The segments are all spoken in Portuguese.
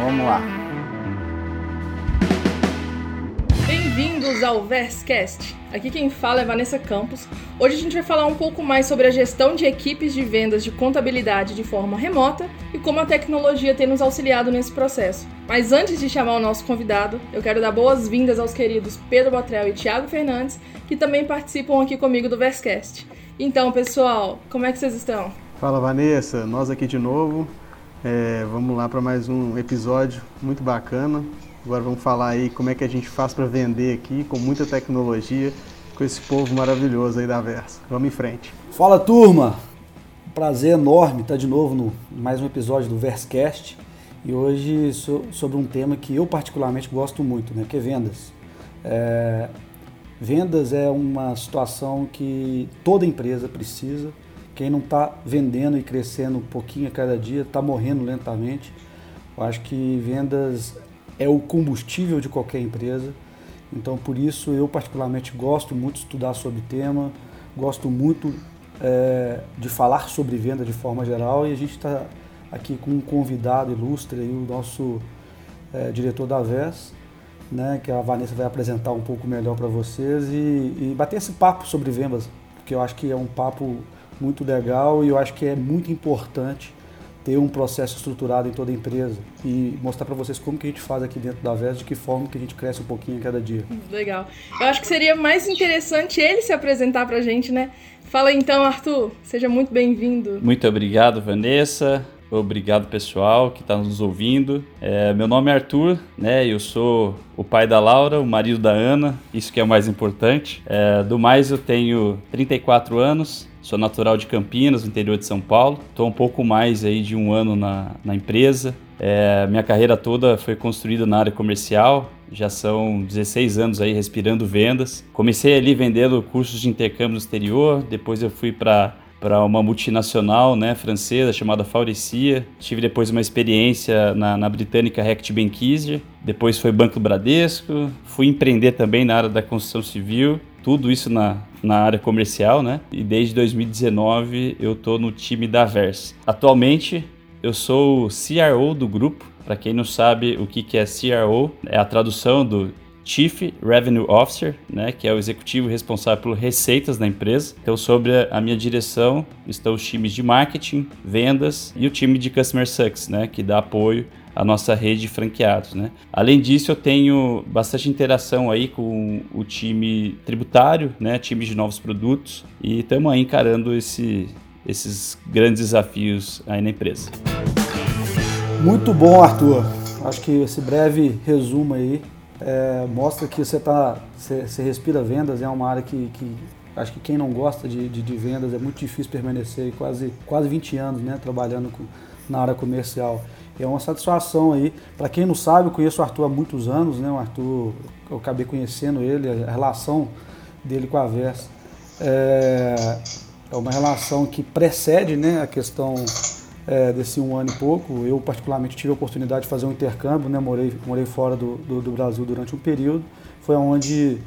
Vamos lá. Bem-vindos ao Verscast. Aqui quem fala é Vanessa Campos. Hoje a gente vai falar um pouco mais sobre a gestão de equipes de vendas de contabilidade de forma remota e como a tecnologia tem nos auxiliado nesse processo. Mas antes de chamar o nosso convidado, eu quero dar boas-vindas aos queridos Pedro Botrel e Thiago Fernandes, que também participam aqui comigo do Verscast. Então, pessoal, como é que vocês estão? Fala Vanessa, nós aqui de novo. É, vamos lá para mais um episódio muito bacana. Agora vamos falar aí como é que a gente faz para vender aqui com muita tecnologia, com esse povo maravilhoso aí da Versa. Vamos em frente. Fala turma, prazer enorme estar de novo no mais um episódio do Verscast e hoje sobre um tema que eu particularmente gosto muito, né, que é vendas. É, vendas é uma situação que toda empresa precisa. Quem não está vendendo e crescendo um pouquinho a cada dia está morrendo lentamente. Eu acho que vendas é o combustível de qualquer empresa. Então, por isso, eu particularmente gosto muito de estudar sobre tema, gosto muito é, de falar sobre venda de forma geral e a gente está aqui com um convidado ilustre, aí, o nosso é, diretor da VES, né, que a Vanessa vai apresentar um pouco melhor para vocês e, e bater esse papo sobre vendas, porque eu acho que é um papo muito legal e eu acho que é muito importante ter um processo estruturado em toda a empresa e mostrar para vocês como que a gente faz aqui dentro da VES, de que forma que a gente cresce um pouquinho a cada dia. Legal. Eu acho que seria mais interessante ele se apresentar para a gente, né? Fala então, Arthur. Seja muito bem-vindo. Muito obrigado, Vanessa. Obrigado, pessoal que está nos ouvindo. É, meu nome é Arthur, né? Eu sou o pai da Laura, o marido da Ana, isso que é o mais importante. É, do mais, eu tenho 34 anos, Sou natural de Campinas, no interior de São Paulo. Estou um pouco mais aí de um ano na, na empresa. É, minha carreira toda foi construída na área comercial. Já são 16 anos aí respirando vendas. Comecei ali vendendo cursos de intercâmbio no exterior. Depois eu fui para para uma multinacional né, francesa chamada Faurecia. Tive depois uma experiência na, na britânica Rect Benkiser. Depois foi Banco Bradesco. Fui empreender também na área da construção civil tudo isso na, na área comercial, né? E desde 2019 eu tô no time da Verse. Atualmente eu sou o CRO do grupo. Para quem não sabe o que, que é CRO, é a tradução do Chief Revenue Officer, né, que é o executivo responsável por receitas da empresa. Então, sobre a minha direção estão os times de marketing, vendas e o time de Customer Success, né, que dá apoio a nossa rede de franqueados. Né? Além disso, eu tenho bastante interação aí com o time tributário, né? time de novos produtos, e estamos aí encarando esse, esses grandes desafios aí na empresa. Muito bom, Arthur. Acho que esse breve resumo aí é, mostra que você tá, você, respira vendas, é uma área que, que acho que quem não gosta de, de, de, vendas é muito difícil permanecer quase, quase 20 anos né, trabalhando com, na área comercial. É uma satisfação aí. Para quem não sabe, eu conheço o Arthur há muitos anos, né? O Arthur, eu acabei conhecendo ele, a relação dele com a Versa. É, é uma relação que precede né, a questão é, desse um ano e pouco. Eu, particularmente, tive a oportunidade de fazer um intercâmbio, né? morei, morei fora do, do, do Brasil durante um período. Foi onde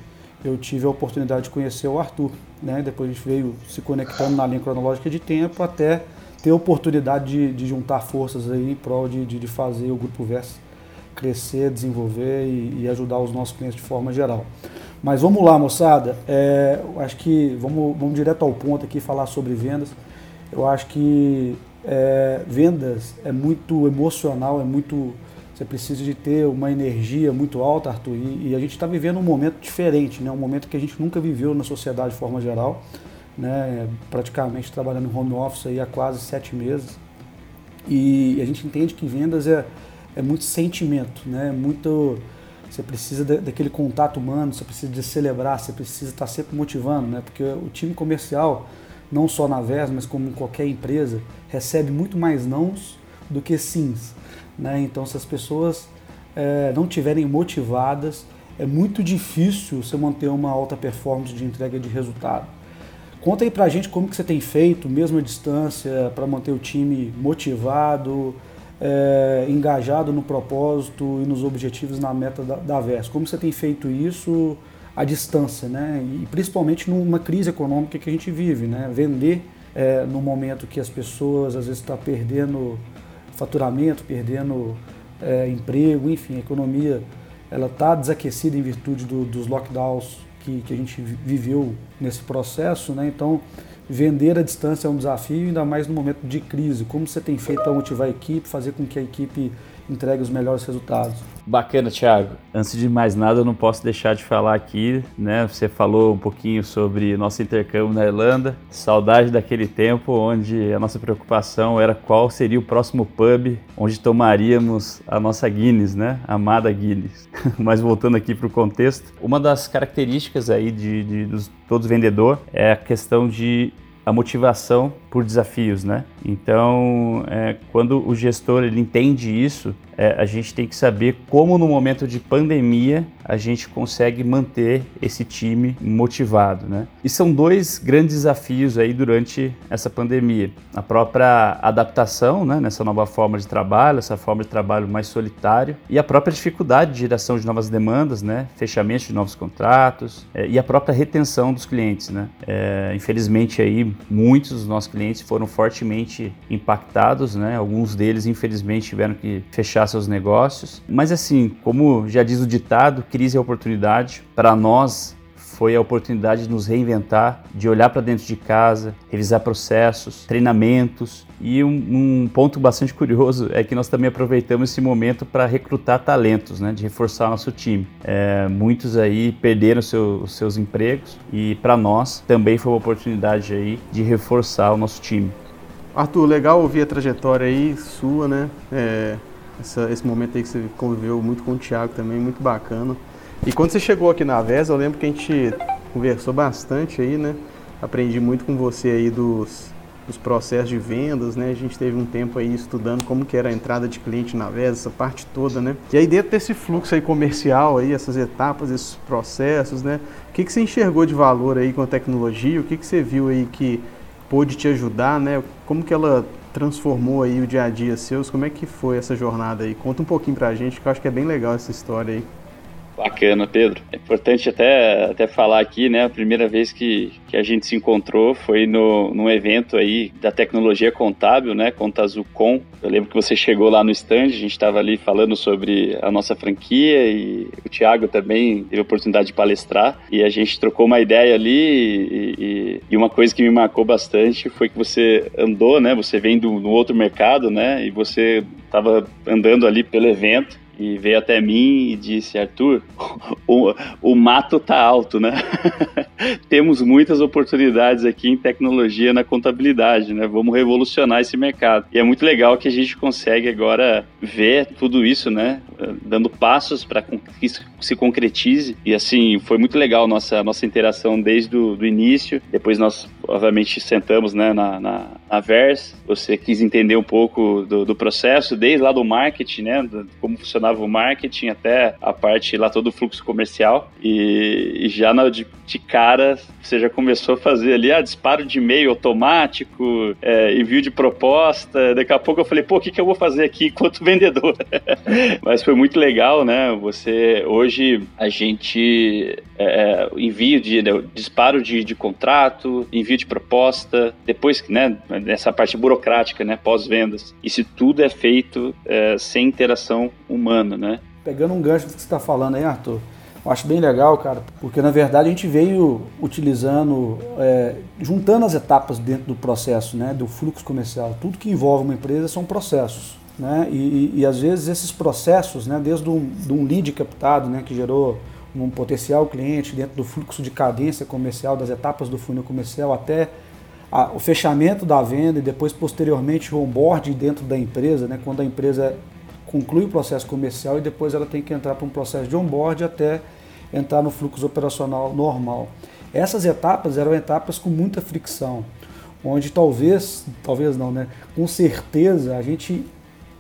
eu tive a oportunidade de conhecer o Arthur. Né? Depois a gente veio se conectando na linha cronológica de tempo até ter oportunidade de, de juntar forças aí em prol de, de, de, fazer o Grupo Versa crescer, desenvolver e, e, ajudar os nossos clientes de forma geral. Mas vamos lá, moçada. É, acho que vamos, vamos direto ao ponto aqui falar sobre vendas. Eu acho que é, vendas é muito emocional, é muito. Você precisa de ter uma energia muito alta, Arthur. E, e a gente está vivendo um momento diferente, né? um momento que a gente nunca viveu na sociedade de forma geral né, praticamente trabalhando home office aí há quase sete meses. E a gente entende que vendas é, é muito sentimento, né, muito você precisa de, daquele contato humano, você precisa de celebrar, você precisa estar sempre motivando, né? Porque o time comercial, não só na VES, mas como em qualquer empresa, recebe muito mais nãos do que sims, né? Então, se as pessoas é, não tiverem motivadas, é muito difícil você manter uma alta performance de entrega de resultado. Conta aí pra gente como que você tem feito, mesmo à distância, para manter o time motivado, é, engajado no propósito e nos objetivos na meta da, da. Como você tem feito isso à distância, né? E principalmente numa crise econômica que a gente vive, né? Vender é, no momento que as pessoas às vezes estão tá perdendo faturamento, perdendo é, emprego, enfim, a economia ela está desaquecida em virtude do, dos lockdowns que, que a gente viveu nesse processo, né? Então, vender à distância é um desafio, ainda mais no momento de crise. Como você tem feito para motivar a equipe, fazer com que a equipe entregue os melhores resultados? Bacana, Thiago. Antes de mais nada, eu não posso deixar de falar aqui, né? Você falou um pouquinho sobre nosso intercâmbio na Irlanda. Saudade daquele tempo onde a nossa preocupação era qual seria o próximo pub onde tomaríamos a nossa Guinness, né? A amada Guinness. Mas voltando aqui para o contexto, uma das características aí de, de, de todo vendedor é a questão de a motivação por desafios, né? Então, é, quando o gestor ele entende isso, é, a gente tem que saber como no momento de pandemia a gente consegue manter esse time motivado, né? E são dois grandes desafios aí durante essa pandemia: a própria adaptação, né, nessa nova forma de trabalho, essa forma de trabalho mais solitário, e a própria dificuldade de geração de novas demandas, né, fechamento de novos contratos é, e a própria retenção dos clientes, né? É, infelizmente aí muitos dos nossos clientes foram fortemente impactados, né? Alguns deles infelizmente tiveram que fechar seus negócios. Mas assim, como já diz o ditado, crise é oportunidade. Para nós foi a oportunidade de nos reinventar, de olhar para dentro de casa, revisar processos, treinamentos. E um, um, ponto bastante curioso é que nós também aproveitamos esse momento para recrutar talentos, né, de reforçar nosso time. É, muitos aí perderam seu, seus empregos e para nós também foi uma oportunidade aí de reforçar o nosso time. Arthur, legal ouvir a trajetória aí sua, né? É, essa, esse momento aí que você conviveu muito com o Thiago também, muito bacana. E quando você chegou aqui na VES, eu lembro que a gente conversou bastante aí, né? Aprendi muito com você aí dos, dos processos de vendas, né? A gente teve um tempo aí estudando como que era a entrada de cliente na VES, essa parte toda, né? E aí dentro desse fluxo aí comercial aí, essas etapas, esses processos, né? O que, que você enxergou de valor aí com a tecnologia? O que, que você viu aí que pôde te ajudar, né? Como que ela transformou aí o dia a dia seus? Como é que foi essa jornada aí? Conta um pouquinho pra gente, que eu acho que é bem legal essa história aí. Bacana, Pedro. É importante até, até falar aqui, né? A primeira vez que, que a gente se encontrou foi no, num evento aí da tecnologia contábil, né? Contazucom. Eu lembro que você chegou lá no stand, a gente estava ali falando sobre a nossa franquia e o Thiago também teve a oportunidade de palestrar e a gente trocou uma ideia ali e, e, e uma coisa que me marcou bastante foi que você andou, né? Você vem do, do outro mercado, né? E você estava andando ali pelo evento e veio até mim e disse: Arthur, o, o mato tá alto, né? Temos muitas oportunidades aqui em tecnologia na contabilidade, né? Vamos revolucionar esse mercado. E é muito legal que a gente consegue agora ver tudo isso, né? Dando passos para que isso se concretize. E assim, foi muito legal nossa nossa interação desde o início. Depois nós, obviamente, sentamos né, na, na, na Vers. Você quis entender um pouco do, do processo, desde lá do marketing, né? como funcionava o marketing até a parte lá todo o fluxo comercial e, e já na, de, de, cara você já começou a fazer ali ah, disparo de e-mail automático, é, envio de proposta. Daqui a pouco eu falei, pô, o que, que eu vou fazer aqui enquanto vendedor? Mas foi muito legal, né? Você hoje a gente é, é envio de né, disparo de, de contrato, envio de proposta, depois né, nessa parte burocrática, né, pós-vendas. Isso tudo é feito é, sem interação humana, né? Pegando um gancho do que você está falando aí, Arthur, eu acho bem legal, cara, porque na verdade a gente veio utilizando, é, juntando as etapas dentro do processo, né, do fluxo comercial. Tudo que envolve uma empresa são processos, né, e, e, e às vezes esses processos, né, desde um, de um lead captado, né, que gerou um potencial cliente dentro do fluxo de cadência comercial, das etapas do funil comercial até a, o fechamento da venda e depois posteriormente o onboarding dentro da empresa, né, quando a empresa conclui o processo comercial e depois ela tem que entrar para um processo de onboard até entrar no fluxo operacional normal. Essas etapas eram etapas com muita fricção, onde talvez, talvez não, né? Com certeza a gente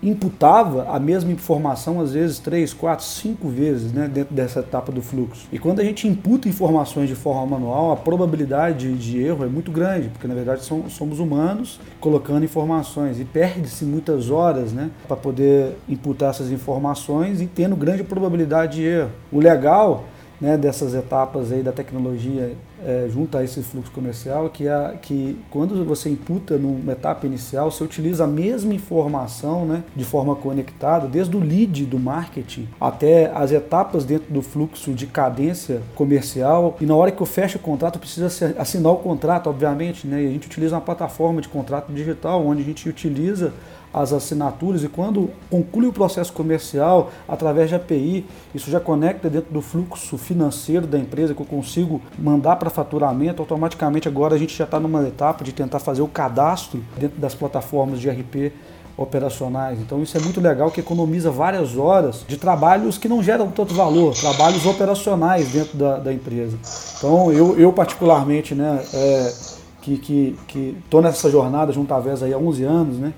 imputava a mesma informação às vezes três, quatro, cinco vezes né, dentro dessa etapa do fluxo. E quando a gente imputa informações de forma manual, a probabilidade de erro é muito grande, porque na verdade somos humanos colocando informações e perde-se muitas horas né, para poder imputar essas informações e tendo grande probabilidade de erro. O legal né, dessas etapas aí da tecnologia é, junto a esse fluxo comercial, que, é, que quando você imputa numa etapa inicial, você utiliza a mesma informação né, de forma conectada, desde o lead do marketing até as etapas dentro do fluxo de cadência comercial. E na hora que eu fecho o contrato, precisa assinar o contrato, obviamente, né? E a gente utiliza uma plataforma de contrato digital, onde a gente utiliza as assinaturas e quando conclui o processo comercial através de API, isso já conecta dentro do fluxo financeiro da empresa que eu consigo mandar para faturamento, automaticamente agora a gente já está numa etapa de tentar fazer o cadastro dentro das plataformas de RP operacionais. Então isso é muito legal que economiza várias horas de trabalhos que não geram tanto valor, trabalhos operacionais dentro da, da empresa. Então eu, eu particularmente, né, é, que estou nessa jornada junto à VES aí há 11 anos, né,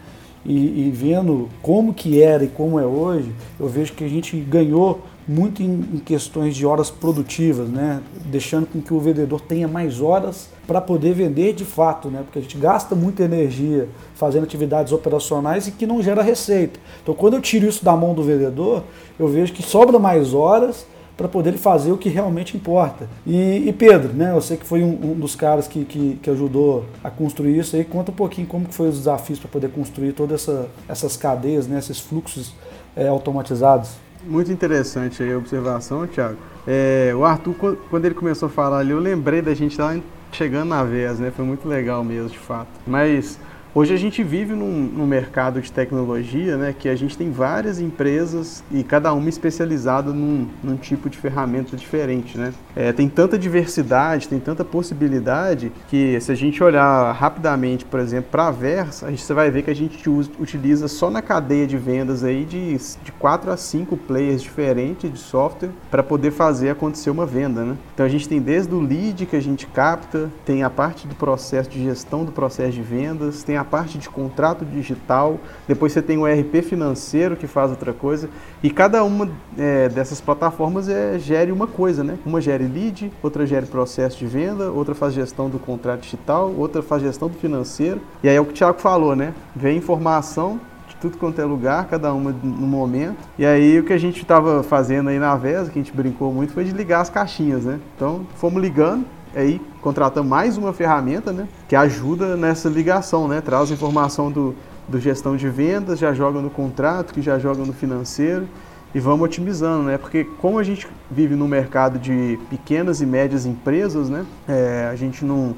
e, e, vendo como que era e como é hoje, eu vejo que a gente ganhou muito em, em questões de horas produtivas, né? deixando com que o vendedor tenha mais horas para poder vender de fato, né? porque a gente gasta muita energia fazendo atividades operacionais e que não gera receita. Então, quando eu tiro isso da mão do vendedor, eu vejo que sobra mais horas para poder fazer o que realmente importa. E, e, Pedro, né, eu sei que foi um, um dos caras que, que, que, ajudou a construir isso aí. Conta um pouquinho como que foi os desafios para poder construir todas essa, essas cadeias, né, esses fluxos é, automatizados. Muito interessante a observação, Thiago. É, o Arthur, quando ele começou a falar ali, eu lembrei da gente lá chegando na vez, né? Foi muito legal mesmo, de fato. Mas Hoje a gente vive num, num, mercado de tecnologia, né, que a gente tem várias empresas e cada uma especializada num, num tipo de ferramenta diferente, né? É, tem tanta diversidade, tem tanta possibilidade que se a gente olhar rapidamente, por exemplo, para a Versa, a gente você vai ver que a gente usa, utiliza só na cadeia de vendas aí de, de 4 a 5 players diferentes de software para poder fazer acontecer uma venda, né? Então a gente tem desde o lead que a gente capta, tem a parte do processo de gestão do processo de vendas, tem a a parte de contrato digital, depois você tem o ERP financeiro que faz outra coisa, e cada uma é, dessas plataformas é, gere uma coisa, né? Uma gere lead, outra gere processo de venda, outra faz gestão do contrato digital, outra faz gestão do financeiro, e aí é o que o Thiago falou, né? Vem informação de tudo quanto é lugar, cada uma no momento. E aí o que a gente estava fazendo aí na VESA, que a gente brincou muito, foi de ligar as caixinhas, né? Então fomos ligando, aí contratamos mais uma ferramenta, né, que ajuda nessa ligação, né, traz informação do, do gestão de vendas, já joga no contrato, que já joga no financeiro e vamos otimizando, né, porque como a gente vive no mercado de pequenas e médias empresas, né, é, a gente não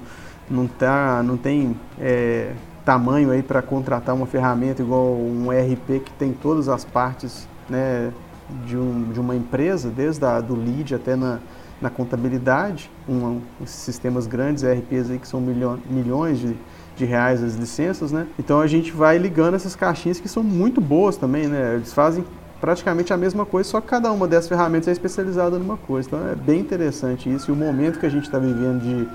não tá, não tem é, tamanho aí para contratar uma ferramenta igual um ERP que tem todas as partes, né, de, um, de uma empresa, desde a, do lead até na na contabilidade, um, sistemas grandes, ERPs aí que são milho, milhões de, de reais as licenças, né? Então a gente vai ligando essas caixinhas que são muito boas também, né? Eles fazem praticamente a mesma coisa, só que cada uma dessas ferramentas é especializada numa coisa. Então é bem interessante isso. E o momento que a gente está vivendo de,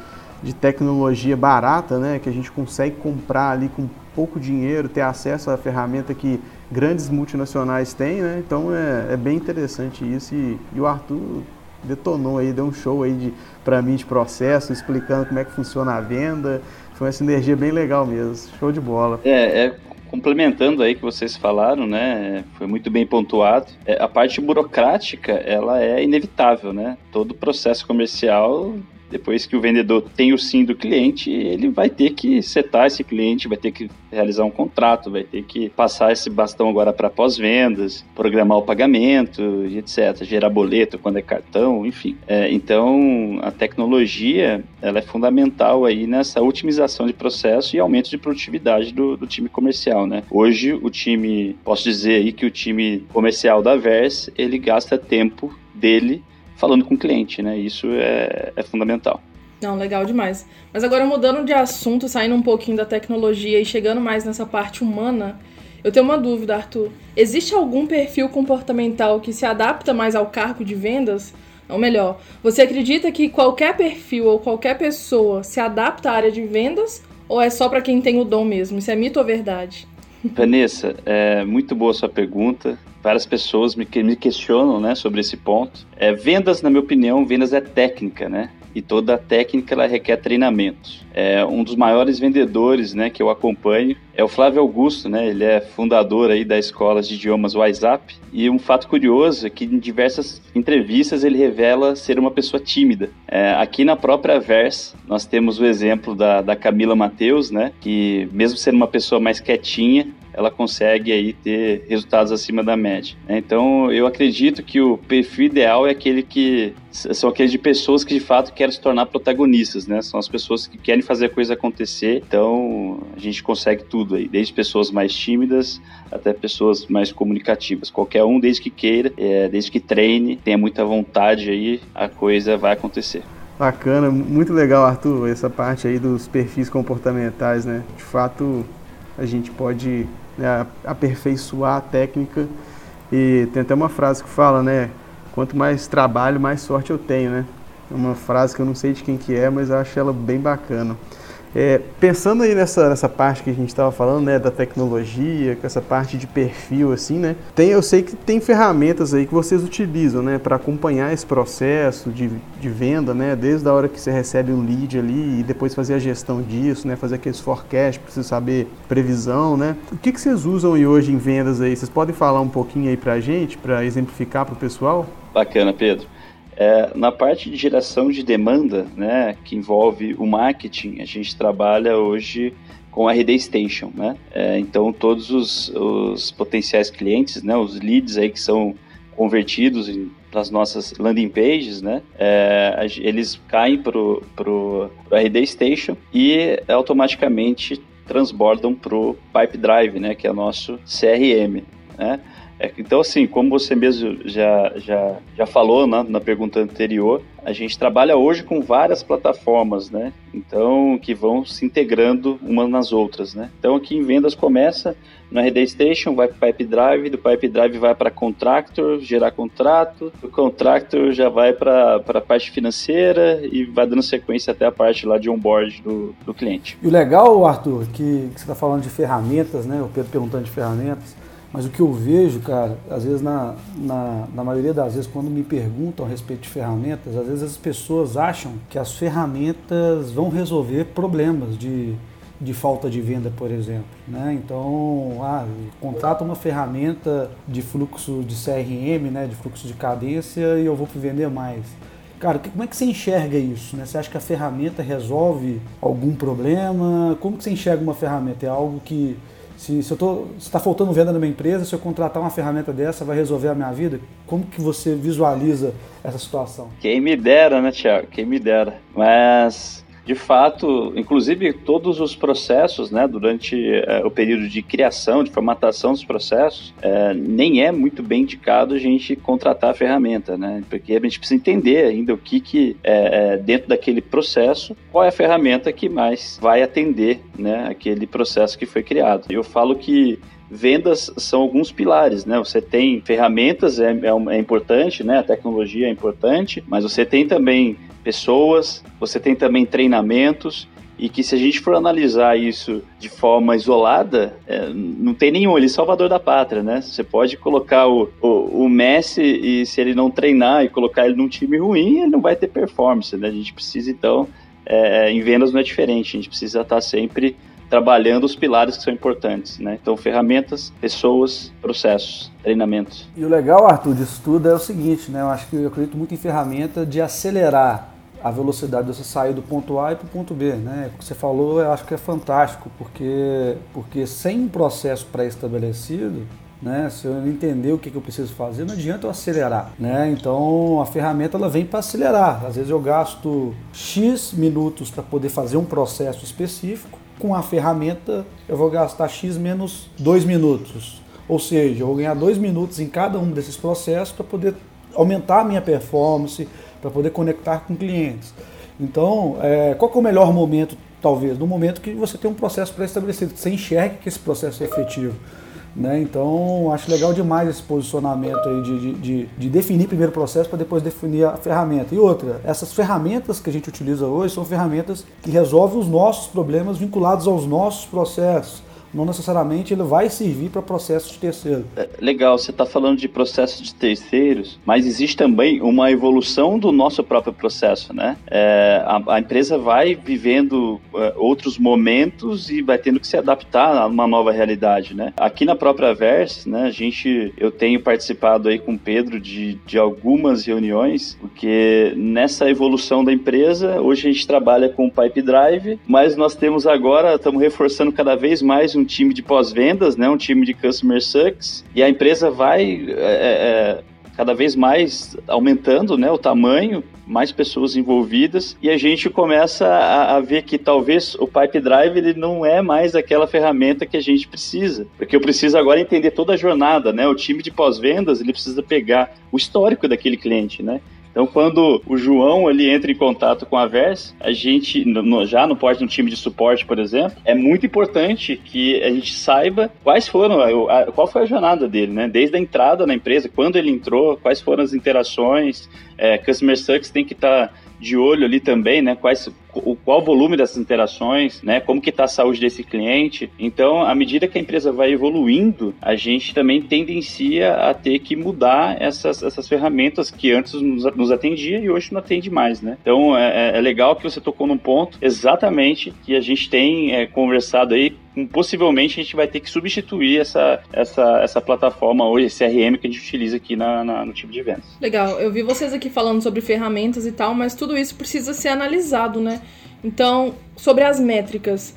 de tecnologia barata, né? Que a gente consegue comprar ali com pouco dinheiro, ter acesso à ferramenta que grandes multinacionais têm, né? Então é, é bem interessante isso. E, e o Arthur detonou aí, deu um show aí de, para mim de processo, explicando como é que funciona a venda. Foi uma sinergia bem legal mesmo, show de bola. É, é complementando aí que vocês falaram, né, foi muito bem pontuado. É, a parte burocrática, ela é inevitável, né? Todo processo comercial depois que o vendedor tem o sim do cliente, ele vai ter que setar esse cliente, vai ter que realizar um contrato, vai ter que passar esse bastão agora para pós-vendas, programar o pagamento e etc. Gerar boleto quando é cartão, enfim. É, então, a tecnologia ela é fundamental aí nessa otimização de processo e aumento de produtividade do, do time comercial, né? Hoje, o time, posso dizer aí que o time comercial da Verse, ele gasta tempo dele falando com o cliente, né? Isso é, é fundamental. Não, legal demais. Mas agora mudando de assunto, saindo um pouquinho da tecnologia e chegando mais nessa parte humana, eu tenho uma dúvida, Arthur. Existe algum perfil comportamental que se adapta mais ao cargo de vendas? Ou melhor, você acredita que qualquer perfil ou qualquer pessoa se adapta à área de vendas? Ou é só para quem tem o dom mesmo? Isso é mito ou verdade? Vanessa, é muito boa sua pergunta. Várias pessoas me, me questionam né, sobre esse ponto. É, vendas, na minha opinião, vendas é técnica, né? e toda técnica ela requer treinamentos. É um dos maiores vendedores, né, que eu acompanho é o Flávio Augusto, né? Ele é fundador aí da escola de idiomas WhatsApp. E um fato curioso é que em diversas entrevistas ele revela ser uma pessoa tímida. É, aqui na própria Verse nós temos o exemplo da, da Camila Mateus, né? Que mesmo sendo uma pessoa mais quietinha, ela consegue aí ter resultados acima da média. Né? Então, eu acredito que o perfil ideal é aquele que são aqueles de pessoas que de fato querem se tornar protagonistas, né? São as pessoas que querem fazer a coisa acontecer. Então, a gente consegue tudo aí, desde pessoas mais tímidas até pessoas mais comunicativas. Qualquer um, desde que queira, é, desde que treine, tenha muita vontade aí, a coisa vai acontecer. Bacana, muito legal, Arthur, essa parte aí dos perfis comportamentais, né? De fato, a gente pode né, aperfeiçoar a técnica. E tem até uma frase que fala, né? Quanto mais trabalho, mais sorte eu tenho, né? É uma frase que eu não sei de quem que é, mas eu acho ela bem bacana. É, pensando aí nessa, nessa parte que a gente estava falando, né, da tecnologia, com essa parte de perfil, assim, né, tem, eu sei que tem ferramentas aí que vocês utilizam, né, para acompanhar esse processo de, de venda, né, desde a hora que você recebe um lead ali e depois fazer a gestão disso, né, fazer aqueles forecast, precisa saber previsão, né. O que, que vocês usam hoje em vendas aí? Vocês podem falar um pouquinho aí para a gente, para exemplificar para o pessoal? Bacana, Pedro. É, na parte de geração de demanda, né, que envolve o marketing, a gente trabalha hoje com a RD Station, né? É, então todos os, os, potenciais clientes, né, os leads aí que são convertidos para as nossas landing pages, né, é, eles caem para o RD Station e automaticamente transbordam para o Pipe Drive, né, que é nosso CRM, né? É, então, assim, como você mesmo já, já, já falou na, na pergunta anterior, a gente trabalha hoje com várias plataformas, né? Então, que vão se integrando umas nas outras, né? Então, aqui em vendas começa no RD Station, vai para Pipe Drive, do Pipe Drive vai para Contractor, gerar contrato, do Contractor já vai para a parte financeira e vai dando sequência até a parte lá de onboard do, do cliente. E o legal, Arthur, que, que você está falando de ferramentas, né? O Pedro perguntando de ferramentas, mas o que eu vejo, cara, às vezes na, na, na, maioria das vezes, quando me perguntam a respeito de ferramentas, às vezes as pessoas acham que as ferramentas vão resolver problemas de, de falta de venda, por exemplo. Né? Então, ah, contrata uma ferramenta de fluxo de CRM, né, de fluxo de cadência e eu vou vender mais. Cara, como é que você enxerga isso? Né? Você acha que a ferramenta resolve algum problema? Como que você enxerga uma ferramenta? É algo que se, se está faltando venda na minha empresa, se eu contratar uma ferramenta dessa, vai resolver a minha vida? Como que você visualiza essa situação? Quem me dera, né, Tiago? Quem me dera. Mas de fato, inclusive todos os processos, né, durante é, o período de criação, de formatação dos processos, é, nem é muito bem indicado a gente contratar a ferramenta, né, porque a gente precisa entender ainda o que que é, dentro daquele processo, qual é a ferramenta que mais vai atender, né, aquele processo que foi criado. Eu falo que vendas são alguns pilares, né? Você tem ferramentas, é, é, é, importante, né? A tecnologia é importante, mas você tem também pessoas, você tem também treinamentos e que se a gente for analisar isso de forma isolada, é, não tem nenhum, ele é salvador da pátria, né? Você pode colocar o, o, o, Messi e se ele não treinar e colocar ele num time ruim, ele não vai ter performance, né? A gente precisa, então, é, em vendas não é diferente, a gente precisa estar sempre trabalhando os pilares que são importantes, né? Então, ferramentas, pessoas, processos, treinamentos. E o legal, Arthur, disso tudo é o seguinte, né? Eu acho que eu acredito muito em ferramenta de acelerar a velocidade de você sair do ponto A e para o ponto B, né? O que você falou, eu acho que é fantástico, porque, porque sem um processo pré-estabelecido, né? Se eu não entender o que, que eu preciso fazer, não adianta eu acelerar, né? Então a ferramenta ela vem para acelerar. Às vezes eu gasto x minutos para poder fazer um processo específico com a ferramenta eu vou gastar X menos 2 minutos. Ou seja, eu vou ganhar 2 minutos em cada um desses processos para poder aumentar a minha performance, para poder conectar com clientes. Então, é, qual é o melhor momento, talvez? No momento que você tem um processo pré-estabelecido, que você enxerga que esse processo é efetivo. Né? Então, acho legal demais esse posicionamento aí de, de, de definir primeiro o processo para depois definir a ferramenta. E outra, essas ferramentas que a gente utiliza hoje são ferramentas que resolvem os nossos problemas vinculados aos nossos processos. Não necessariamente ele vai servir para processos de terceiro. É, legal, você está falando de processos de terceiros, mas existe também uma evolução do nosso próprio processo, né? É, a, a, empresa vai vivendo é, outros momentos e vai tendo que se adaptar a uma nova realidade, né? Aqui na própria Verse, né, a gente, eu tenho participado aí com o Pedro de, de algumas reuniões, porque nessa evolução da empresa, hoje a gente trabalha com Pipe Drive, mas nós temos agora, estamos reforçando cada vez mais um time de pós-vendas, né, um time de Customer Success, e a empresa vai é, é, cada vez mais aumentando né, o tamanho, mais pessoas envolvidas, e a gente começa a, a, ver que talvez o Pipe Drive ele não é mais aquela ferramenta que a gente precisa, porque eu preciso agora entender toda a jornada, né? O time de pós-vendas ele precisa pegar o histórico daquele cliente, né? Então, quando o João ali entra em contato com a Verse, a gente, no, já no porte no time de suporte, por exemplo, é muito importante que a gente saiba quais foram, a, a, qual foi a jornada dele, né? Desde a entrada na empresa, quando ele entrou, quais foram as interações, é, Customer Success tem que estar tá de olho ali também, né? Quais, o, qual o volume dessas interações, né? Como que está a saúde desse cliente. Então, à medida que a empresa vai evoluindo, a gente também tendencia a ter que mudar essas, essas ferramentas que antes nos, nos atendia e hoje não atende mais, né? Então, é, é, é legal que você tocou num ponto exatamente que a gente tem é, conversado aí possivelmente a gente vai ter que substituir essa, essa, essa plataforma hoje, esse CRM que a gente utiliza aqui na, na, no tipo de vendas. Legal, eu vi vocês aqui falando sobre ferramentas e tal, mas tudo isso precisa ser analisado, né? Então, sobre as métricas,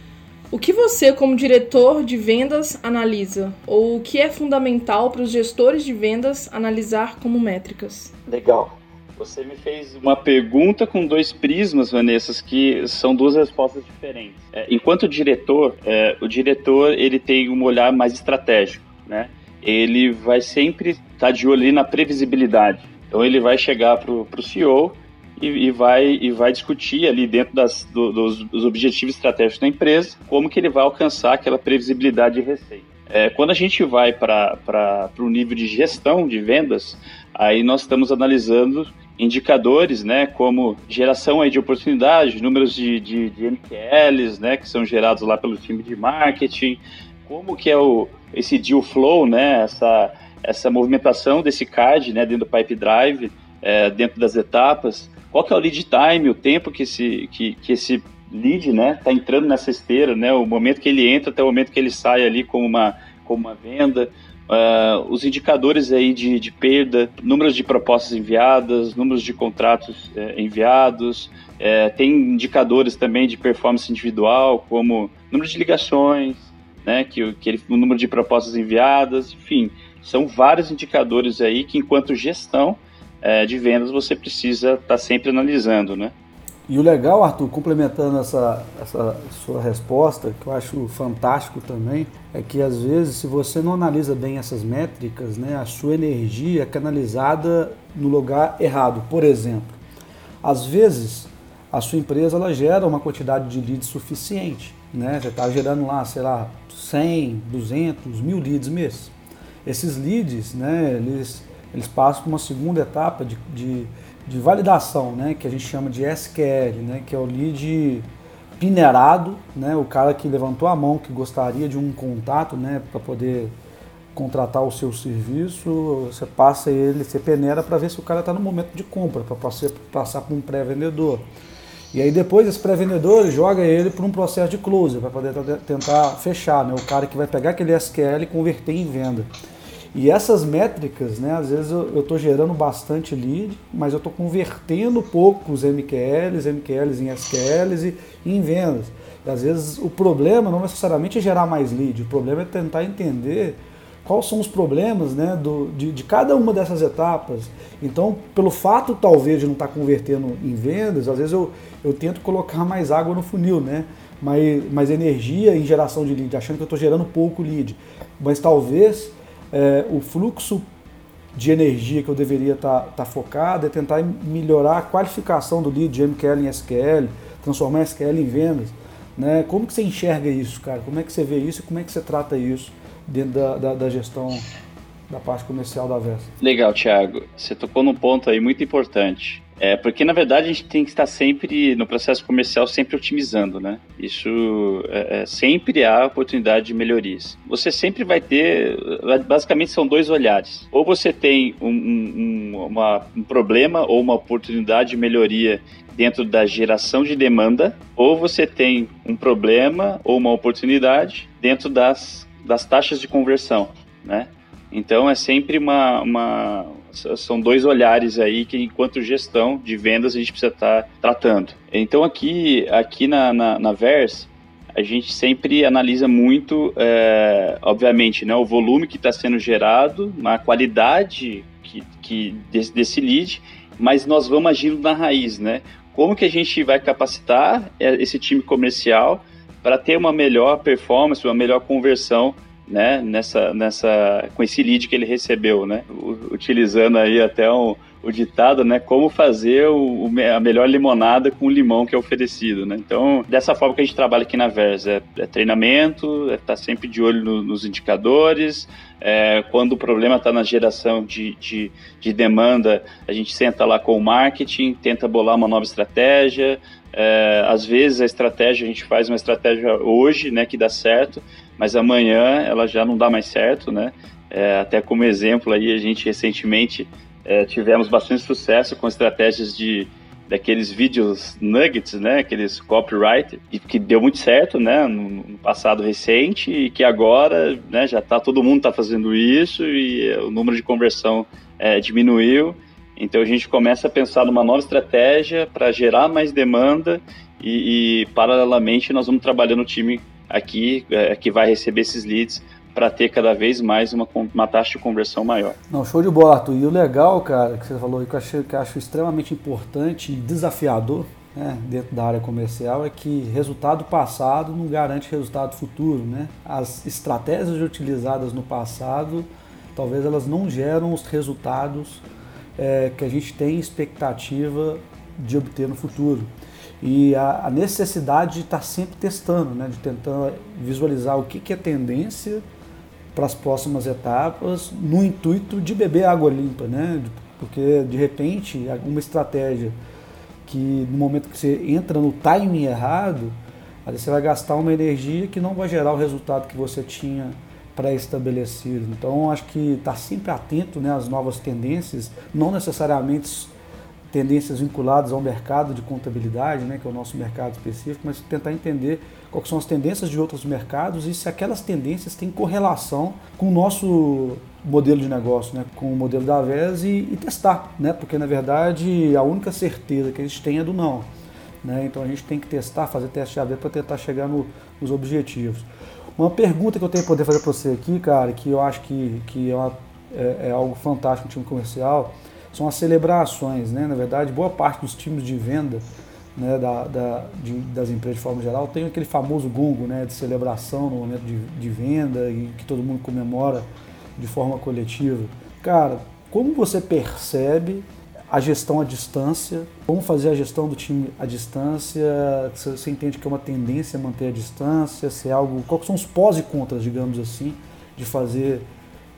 o que você, como diretor de vendas, analisa? Ou o que é fundamental para os gestores de vendas analisar como métricas? Legal. Você me fez uma pergunta com dois prismas, Vanessa, que são duas respostas diferentes. É, enquanto diretor, é, o diretor ele tem um olhar mais estratégico, né? Ele vai sempre estar tá de olho ali na previsibilidade. Então ele vai chegar para o CEO e, e, vai, e vai discutir ali dentro das, do, dos, dos, objetivos estratégicos da empresa como que ele vai alcançar aquela previsibilidade de receita. É, quando a gente vai para o nível de gestão de vendas, aí nós estamos analisando indicadores, né, como geração aí de oportunidades, números de, de, de MQLs, né, que são gerados lá pelo time de marketing, como que é o, esse deal flow, né, essa, essa movimentação desse card, né, dentro do pipe drive, é, dentro das etapas, qual que é o lead time, o tempo que esse, que, que esse lead, né, tá entrando nessa esteira, né, o momento que ele entra até o momento que ele sai ali como uma, como uma venda, Uh, os indicadores aí de, de, perda, números de propostas enviadas, números de contratos uh, enviados, uh, tem indicadores também de performance individual, como número de ligações, né, que, que ele, o número de propostas enviadas, enfim, são vários indicadores aí que, enquanto gestão eh, de vendas, você precisa estar tá sempre analisando, né? E o legal, Arthur, complementando essa, essa sua resposta, que eu acho fantástico também, é que às vezes, se você não analisa bem essas métricas, né, a sua energia é canalizada no lugar errado. Por exemplo, às vezes a sua empresa ela gera uma quantidade de leads suficiente. Né? Você está gerando lá, sei lá, 100, 200, mil leads mês. Esses leads, né, eles, eles passam por uma segunda etapa de, de de validação, né, que a gente chama de SQL, né, que é o lead minerado, né, o cara que levantou a mão que gostaria de um contato, né, para poder contratar o seu serviço, você passa ele, você peneira para ver se o cara está no momento de compra, para passar para um pré-vendedor. E aí depois esse pré-vendedor joga ele para um processo de close, para poder tentar fechar, né, o cara que vai pegar aquele SQL e converter em venda. E essas métricas, né, às vezes eu estou gerando bastante lead, mas eu estou convertendo poucos MQLs, MQLs em SQLs e, em vendas. E às vezes o problema não necessariamente é gerar mais lead, o problema é tentar entender quais são os problemas né, do, de, de, cada uma dessas etapas. Então, pelo fato talvez de não estar tá convertendo em vendas, às vezes eu, eu tento colocar mais água no funil, né? mais, mais energia em geração de lead, achando que eu estou gerando pouco lead. Mas talvez é, o fluxo de energia que eu deveria estar tá, tá focado é tentar melhorar a qualificação do lead de MQL em SQL, transformar SQL em vendas. Né? Como que você enxerga isso, cara? Como é que você vê isso e como é que você trata isso dentro da, da, da gestão da parte comercial da Versa? Legal, Thiago. Você tocou num ponto aí muito importante. É, porque na verdade a gente tem que estar sempre no processo comercial sempre otimizando, né? Isso é, é, sempre há oportunidade de melhorias. Você sempre vai ter, basicamente são dois olhares. Ou você tem um, um, uma, um problema ou uma oportunidade de melhoria dentro da geração de demanda, ou você tem um problema ou uma oportunidade dentro das, das taxas de conversão, né? Então é sempre uma, uma são dois olhares aí que enquanto gestão de vendas a gente precisa estar tá tratando. Então aqui aqui na, na, na Vers a gente sempre analisa muito, é, obviamente, né, o volume que está sendo gerado, a qualidade que, que desse, desse lead, mas nós vamos agindo na raiz, né? Como que a gente vai capacitar é, esse time comercial para ter uma melhor performance, uma melhor conversão né, nessa, nessa, com esse lead que ele recebeu, né, utilizando aí até um, o ditado, né, como fazer o, a melhor limonada com o limão que é oferecido, né, então dessa forma que a gente trabalha aqui na Vers, é, é treinamento, é estar tá sempre de olho no, nos indicadores, é, quando o problema está na geração de, de, de, demanda, a gente senta lá com o marketing, tenta bolar uma nova estratégia, é, às vezes a estratégia, a gente faz uma estratégia hoje, né, que dá certo, mas amanhã ela já não dá mais certo, né? É, até como exemplo aí, a gente recentemente é, tivemos bastante sucesso com estratégias de daqueles vídeos nuggets, né, aqueles copyright, e que deu muito certo, né, no, no passado recente e que agora, né, já tá todo mundo tá fazendo isso e o número de conversão é, diminuiu. Então a gente começa a pensar numa nova estratégia para gerar mais demanda e, e, paralelamente nós vamos trabalhando o time aqui é, que vai receber esses leads para ter cada vez mais uma, uma taxa de conversão maior. Não, show de bola, Arthur. E o legal, cara, que você falou, que eu acho, que eu acho extremamente importante e desafiador né, dentro da área comercial é que resultado passado não garante resultado futuro. Né? As estratégias utilizadas no passado, talvez elas não geram os resultados é, que a gente tem expectativa de obter no futuro e a, a necessidade de estar sempre testando, né, de tentar visualizar o que, que é tendência para as próximas etapas, no intuito de beber água limpa, né? Porque de repente uma estratégia que no momento que você entra no timing errado, aí você vai gastar uma energia que não vai gerar o resultado que você tinha pré-estabelecido. Então acho que estar tá sempre atento né, às novas tendências, não necessariamente tendências vinculadas ao mercado de contabilidade, né, que é o nosso mercado específico, mas tentar entender quais são as tendências de outros mercados e se aquelas tendências têm correlação com o nosso modelo de negócio, né, com o modelo da VES e, e testar, né, porque na verdade a única certeza que a gente tem é do não. Né, então a gente tem que testar, fazer teste AB para tentar chegar no, nos objetivos. Uma pergunta que eu tenho que poder fazer para você aqui, cara, que eu acho que, que é, uma, é, é algo fantástico no time comercial, são as celebrações, né? Na verdade, boa parte dos times de venda né, da, da de, das empresas de forma geral tem aquele famoso gongo né, de celebração no momento de, de venda e que todo mundo comemora de forma coletiva. Cara, como você percebe a gestão à distância, como fazer a gestão do time à distância, você entende que é uma tendência manter a distância, se é algo, quais são os pós e contras, digamos assim, de fazer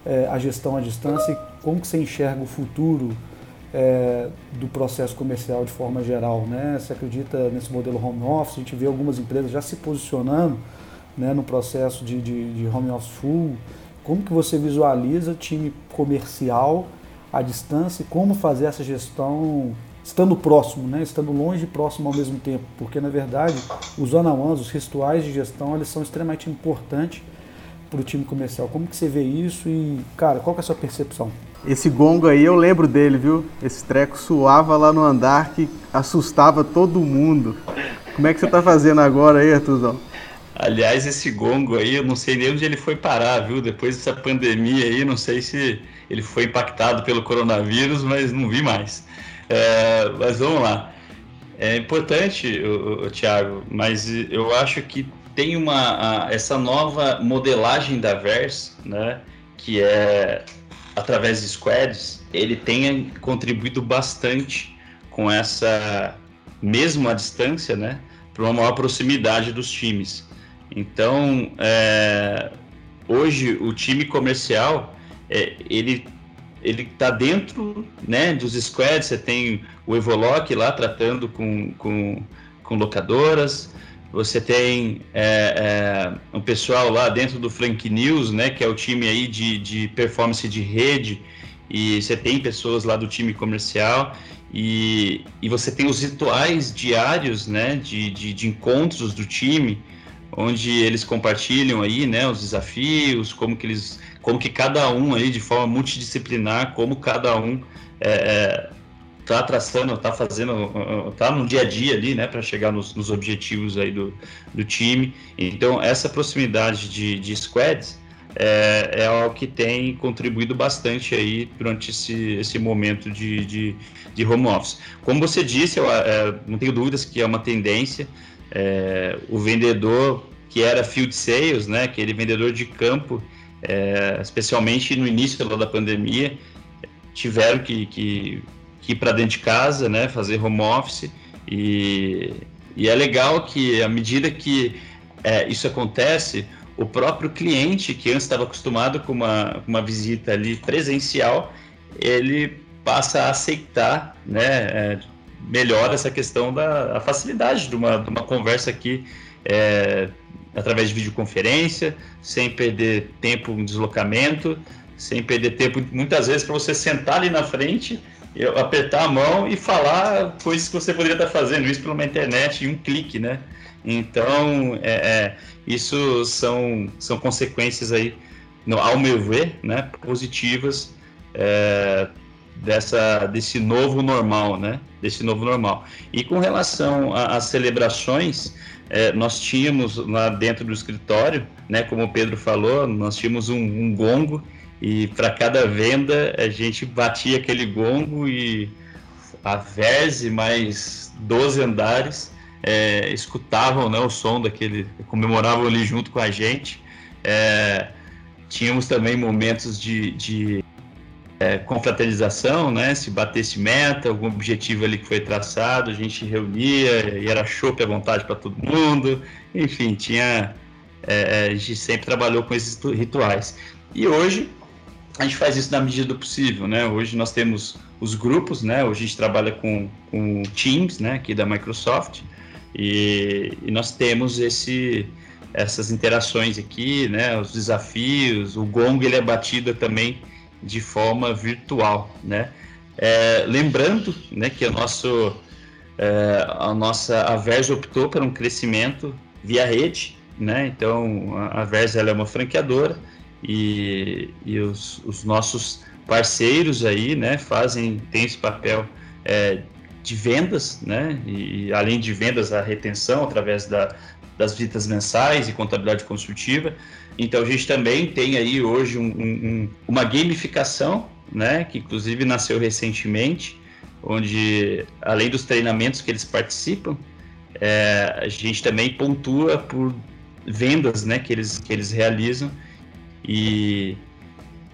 é, a gestão à distância como que você enxerga o futuro é, do processo comercial de forma geral, né? Você acredita nesse modelo home office? A gente vê algumas empresas já se posicionando né, no processo de, de, de home office full. Como que você visualiza time comercial à distância e como fazer essa gestão estando próximo, né? estando longe e próximo ao mesmo tempo? Porque, na verdade, os one-on-ones, os rituais de gestão, eles são extremamente importantes para o time comercial. Como que você vê isso e, cara, qual é a sua percepção? Esse gongo aí eu lembro dele, viu? Esse treco suava lá no andar que assustava todo mundo. Como é que você tá fazendo agora aí, Artuzão? Aliás, esse gongo aí, eu não sei nem onde ele foi parar, viu? Depois dessa pandemia aí, não sei se ele foi impactado pelo coronavírus, mas não vi mais. É, mas vamos lá. É importante, o, Thiago, mas eu acho que tem uma a, essa nova modelagem da Vers, né, que é através de squads, ele tem contribuído bastante com essa mesmo à distância, né, para uma maior proximidade dos times. Então, é, hoje o time comercial é, ele ele está dentro né, dos squads, você tem o Evoloc lá tratando com, com, com locadoras, você tem é, é, um pessoal lá dentro do Frank News, né, que é o time aí de, de performance de rede, e você tem pessoas lá do time comercial, e, e você tem os rituais diários né, de, de, de encontros do time, onde eles compartilham aí, né, os desafios, como que eles, como que cada um aí de forma multidisciplinar, como cada um é, é, tá traçando, tá fazendo, tá no dia a dia ali, né, para chegar nos, nos, objetivos aí do, do time. Então essa proximidade de, de squads é, é algo que tem contribuído bastante aí durante esse, esse momento de, de, de home office. Como você disse, eu é, não tenho dúvidas que é uma tendência é, o vendedor que era field sales, né, aquele vendedor de campo, é, especialmente no início da pandemia, tiveram que, que, que ir para dentro de casa, né, fazer home office. E, e é legal que à medida que é, isso acontece, o próprio cliente que antes estava acostumado com uma, uma visita ali presencial, ele passa a aceitar, né, é, melhora essa questão da facilidade de uma, de uma conversa aqui é, através de videoconferência, sem perder tempo em deslocamento, sem perder tempo muitas vezes para você sentar ali na frente, apertar a mão e falar coisas que você poderia estar fazendo isso pela internet em um clique, né? Então, é, é, isso são, são consequências aí, no, ao meu ver, né, positivas é, dessa, desse novo normal, né? Desse novo normal. E com relação às celebrações, é, nós tínhamos lá dentro do escritório, né? Como o Pedro falou, nós tínhamos um, um gongo e para cada venda a gente batia aquele gongo e a Verse mais 12 andares é, escutavam né, o som daquele, comemoravam ali junto com a gente. É, tínhamos também momentos de, de é, confraternização, né? Se batesse meta, algum objetivo ali que foi traçado, a gente reunia e era chopp à vontade para todo mundo. Enfim, tinha. É, é, a gente sempre trabalhou com esses rituais. E hoje a gente faz isso na medida do possível, né? Hoje nós temos os grupos, né? Hoje a gente trabalha com, com Teams, né? Aqui da Microsoft. E, e nós temos esse, essas interações aqui, né? Os desafios, o gong ele é batido também de forma virtual, né? É, lembrando, né, que a nosso é, a nossa a Verge optou por um crescimento via rede, né? Então a Verge ela é uma franqueadora e, e os, os nossos parceiros aí, né, fazem tem esse papel é, de vendas, né? E além de vendas, a retenção através da, das visitas mensais e contabilidade consultiva. Então a gente também tem aí hoje um, um, uma gamificação, né, que inclusive nasceu recentemente, onde além dos treinamentos que eles participam, é, a gente também pontua por vendas, né, que eles que eles realizam e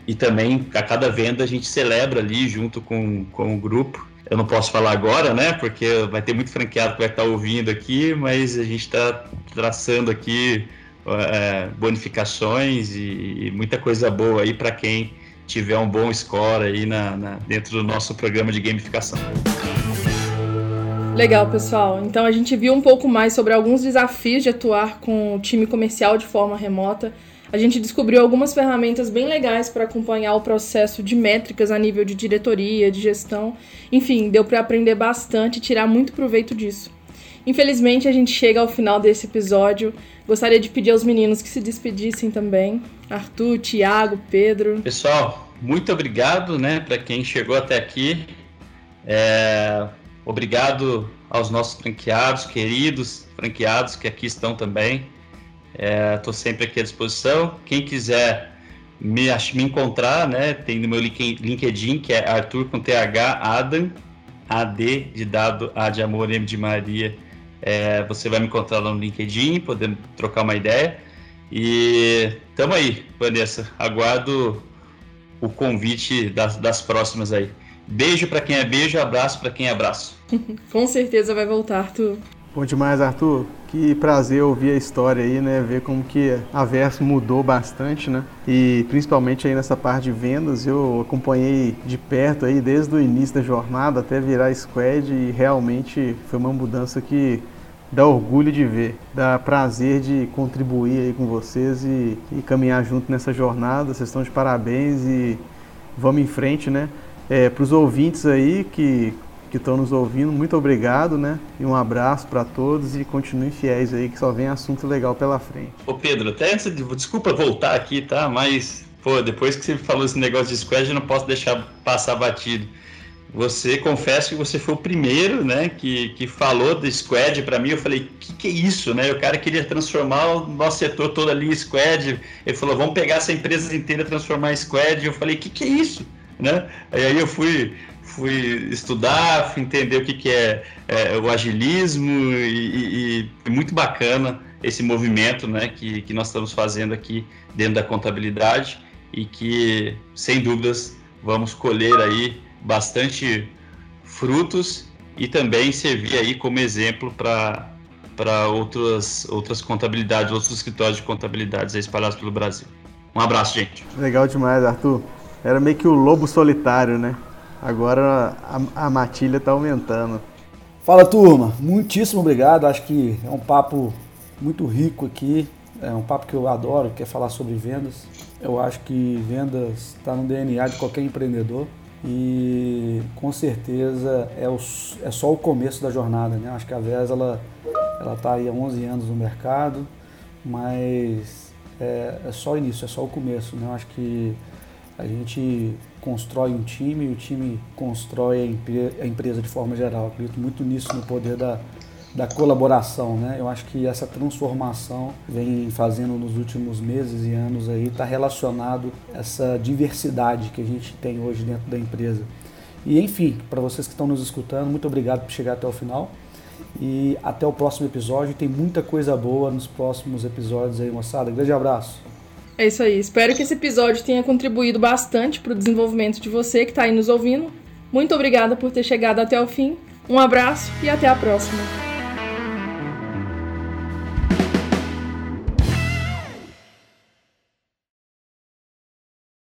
e também a cada venda a gente celebra ali junto com, com o grupo. Eu não posso falar agora, né? Porque vai ter muito franqueado que vai estar ouvindo aqui, mas a gente está traçando aqui é, bonificações e, e, muita coisa boa aí para quem tiver um bom score aí na, na, dentro do nosso programa de gamificação. Legal, pessoal. Então a gente viu um pouco mais sobre alguns desafios de atuar com o time comercial de forma remota. A gente descobriu algumas ferramentas bem legais para acompanhar o processo de métricas a nível de diretoria, de gestão. Enfim, deu para aprender bastante e tirar muito proveito disso. Infelizmente, a gente chega ao final desse episódio. Gostaria de pedir aos meninos que se despedissem também. Arthur, Tiago, Pedro. Pessoal, muito obrigado, né, para quem chegou até aqui. É... Obrigado aos nossos franqueados, queridos franqueados que aqui estão também. Estou é, sempre aqui à disposição. Quem quiser me, me encontrar, né, tem no meu LinkedIn, que é Arthur com TH Adam, AD de dado, A de amor, M de Maria é, você vai me encontrar lá no LinkedIn, podemos trocar uma ideia. E tamo aí, Vanessa. Aguardo o convite das, das próximas aí. Beijo para quem é beijo, abraço para quem é abraço. Com certeza vai voltar, tu. Bom demais, Arthur. Que prazer ouvir a história aí, né? Ver como que a Verso mudou bastante, né? E principalmente aí nessa parte de vendas, eu acompanhei de perto aí desde o início da jornada até virar squad e realmente foi uma mudança que dá orgulho de ver, dá prazer de contribuir aí com vocês e, e caminhar junto nessa jornada. Vocês estão de parabéns e vamos em frente, né? É, Para os ouvintes aí que que estão nos ouvindo, muito obrigado, né? E um abraço para todos e continuem fiéis aí, que só vem assunto legal pela frente. Ô Pedro, até de. Desculpa voltar aqui, tá? Mas, pô, depois que você falou esse negócio de squad, eu não posso deixar passar batido. Você, confesso que você foi o primeiro, né, que, que falou do squad para mim. Eu falei, que que é isso, né? O cara queria transformar o nosso setor todo ali em squad. Ele falou, vamos pegar essa empresa inteira e transformar em squad. Eu falei, que que é isso, né? E aí eu fui fui estudar, fui entender o que, que é, é o agilismo e, e, e, muito bacana esse movimento né, que, que nós estamos fazendo aqui dentro da contabilidade e que, sem dúvidas, vamos colher aí bastante frutos e também servir aí como exemplo para para outras outras contabilidades, outros escritórios de contabilidades espalhados pelo Brasil. Um abraço, gente. Legal demais, Arthur. Era meio que o lobo solitário, né? Agora a, a matilha está aumentando. Fala turma, muitíssimo obrigado. Acho que é um papo muito rico aqui. É um papo que eu adoro, que é falar sobre vendas. Eu acho que vendas está no DNA de qualquer empreendedor e com certeza é, o, é só o começo da jornada. Né? Acho que a VES ela está aí há 11 anos no mercado, mas é, é só o início, é só o começo. Né? Acho que a gente constrói um time e o time constrói a, a empresa de forma geral. Eu acredito muito nisso, no poder da, da colaboração, né? Eu acho que essa transformação vem fazendo nos últimos meses e anos aí está relacionado essa diversidade que a gente tem hoje dentro da empresa. E enfim, para vocês que estão nos escutando, muito obrigado por chegar até o final. E até o próximo episódio. Tem muita coisa boa nos próximos episódios aí, moçada. Grande abraço. É isso aí. Espero que esse episódio tenha contribuído bastante para o desenvolvimento de você que está aí nos ouvindo. Muito obrigada por ter chegado até o fim. Um abraço e até a próxima.